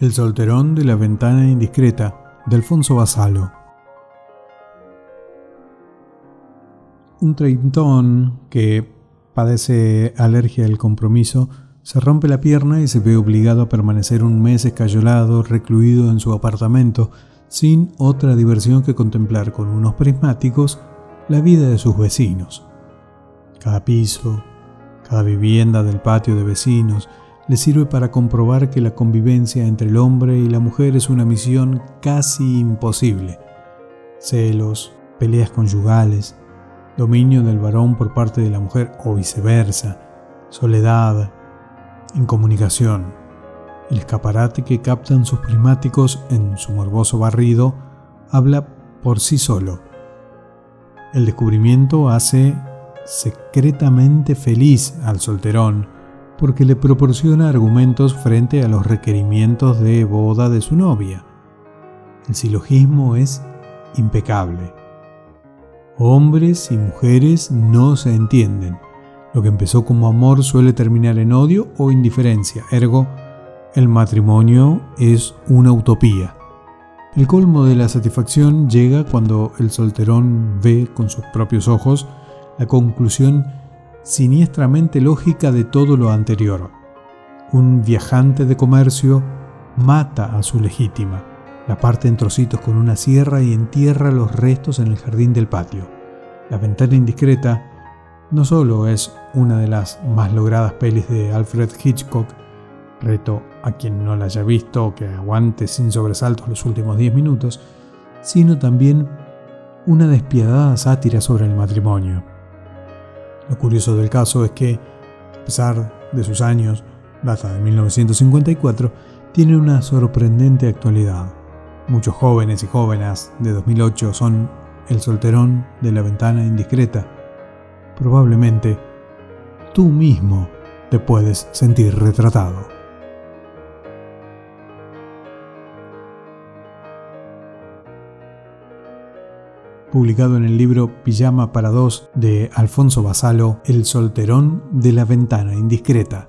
El solterón de la ventana indiscreta, de Alfonso Basalo. Un treintón que padece alergia al compromiso se rompe la pierna y se ve obligado a permanecer un mes escayolado, recluido en su apartamento, sin otra diversión que contemplar con unos prismáticos la vida de sus vecinos. Cada piso, cada vivienda del patio de vecinos, le sirve para comprobar que la convivencia entre el hombre y la mujer es una misión casi imposible. Celos, peleas conyugales, dominio del varón por parte de la mujer o viceversa, soledad, incomunicación. El escaparate que captan sus prismáticos en su morboso barrido habla por sí solo. El descubrimiento hace secretamente feliz al solterón, porque le proporciona argumentos frente a los requerimientos de boda de su novia. El silogismo es impecable. Hombres y mujeres no se entienden. Lo que empezó como amor suele terminar en odio o indiferencia, ergo, el matrimonio es una utopía. El colmo de la satisfacción llega cuando el solterón ve con sus propios ojos la conclusión siniestramente lógica de todo lo anterior. Un viajante de comercio mata a su legítima, la parte en trocitos con una sierra y entierra los restos en el jardín del patio. La ventana indiscreta no solo es una de las más logradas pelis de Alfred Hitchcock, reto a quien no la haya visto que aguante sin sobresaltos los últimos 10 minutos, sino también una despiadada sátira sobre el matrimonio. Lo curioso del caso es que, a pesar de sus años, data de 1954, tiene una sorprendente actualidad. Muchos jóvenes y jóvenes de 2008 son el solterón de la ventana indiscreta. Probablemente tú mismo te puedes sentir retratado. Publicado en el libro Pijama para dos de Alfonso Basalo, El solterón de la ventana indiscreta,